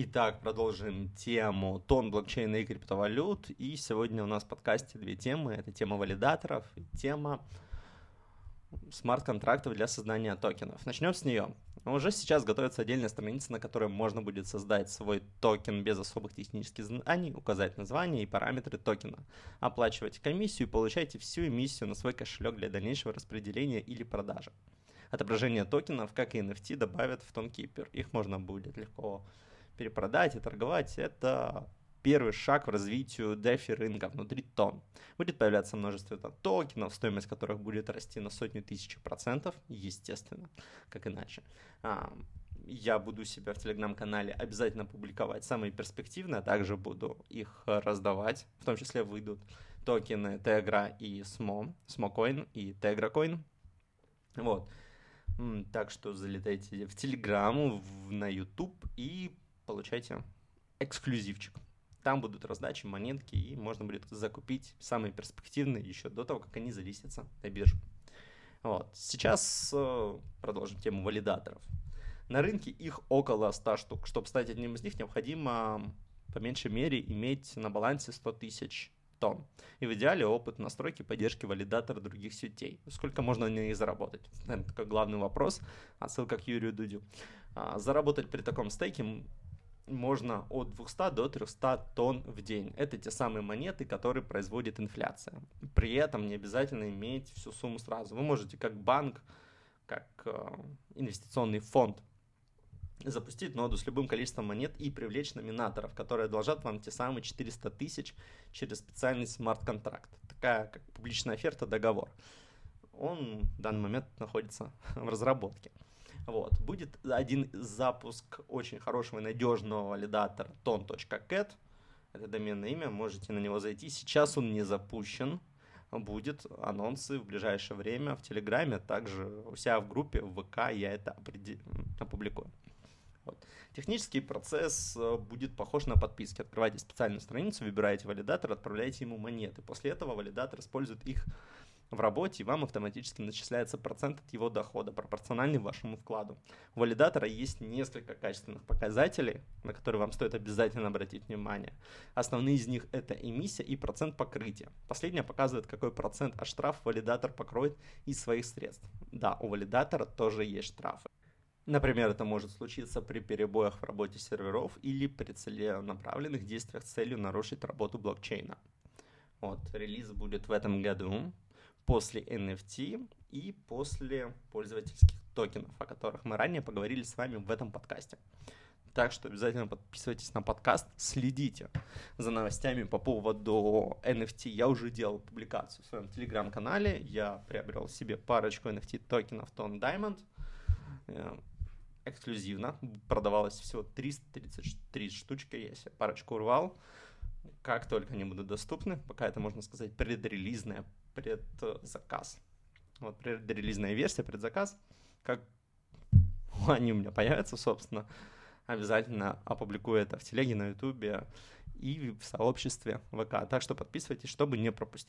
Итак, продолжим тему тон блокчейна и криптовалют. И сегодня у нас в подкасте две темы. Это тема валидаторов и тема смарт-контрактов для создания токенов. Начнем с нее. Уже сейчас готовится отдельная страница, на которой можно будет создать свой токен без особых технических знаний, указать название и параметры токена. Оплачивайте комиссию и получайте всю эмиссию на свой кошелек для дальнейшего распределения или продажи. Отображение токенов, как и NFT, добавят в TonKeeper. Их можно будет легко перепродать и торговать. Это первый шаг в развитию DeFi рынка внутри тон. Будет появляться множество токенов, стоимость которых будет расти на сотню тысяч процентов, естественно, как иначе. А, я буду себя в телеграм-канале обязательно публиковать самые перспективные, а также буду их раздавать, в том числе выйдут токены Tegra и SMO, SMOCoin и TegraCoin. Вот. Так что залетайте в Телеграм, на YouTube и получайте эксклюзивчик. Там будут раздачи, монетки, и можно будет закупить самые перспективные еще до того, как они залистятся на биржу. Вот. Сейчас э, продолжим тему валидаторов. На рынке их около 100 штук. Чтобы стать одним из них, необходимо по меньшей мере иметь на балансе 100 тысяч тонн. И в идеале опыт настройки поддержки валидатора других сетей. Сколько можно на ней заработать? Это главный вопрос. Отсылка к Юрию Дудю. А, заработать при таком стейке можно от 200 до 300 тонн в день. Это те самые монеты, которые производит инфляция. При этом не обязательно иметь всю сумму сразу. Вы можете как банк, как э, инвестиционный фонд запустить ноду с любым количеством монет и привлечь номинаторов, которые одолжат вам те самые 400 тысяч через специальный смарт-контракт. Такая как публичная оферта, договор. Он в данный момент находится в разработке. Вот. Будет один запуск очень хорошего и надежного валидатора ton.cat. Это доменное имя, можете на него зайти. Сейчас он не запущен. Будет анонсы в ближайшее время в Телеграме, а также у себя в группе в ВК я это опубликую. Вот. Технический процесс э, будет похож на подписки. Открываете специальную страницу, выбираете валидатор, отправляете ему монеты. После этого валидатор использует их в работе, и вам автоматически начисляется процент от его дохода, пропорциональный вашему вкладу. У валидатора есть несколько качественных показателей, на которые вам стоит обязательно обратить внимание. Основные из них это эмиссия и процент покрытия. Последняя показывает, какой процент от штраф валидатор покроет из своих средств. Да, у валидатора тоже есть штрафы. Например, это может случиться при перебоях в работе серверов или при целенаправленных действиях с целью нарушить работу блокчейна. Вот, релиз будет в этом году после NFT и после пользовательских токенов, о которых мы ранее поговорили с вами в этом подкасте. Так что обязательно подписывайтесь на подкаст, следите за новостями по поводу NFT. Я уже делал публикацию в своем телеграм-канале. Я приобрел себе парочку NFT токенов Tone Diamond. Э, эксклюзивно. Продавалось всего 333 штучки. Я себе парочку урвал. Как только они будут доступны, пока это, можно сказать, предрелизная предзаказ. Вот предрелизная версия, предзаказ. Как они у меня появятся, собственно, обязательно опубликую это в телеге, на ютубе и в сообществе ВК. Так что подписывайтесь, чтобы не пропустить.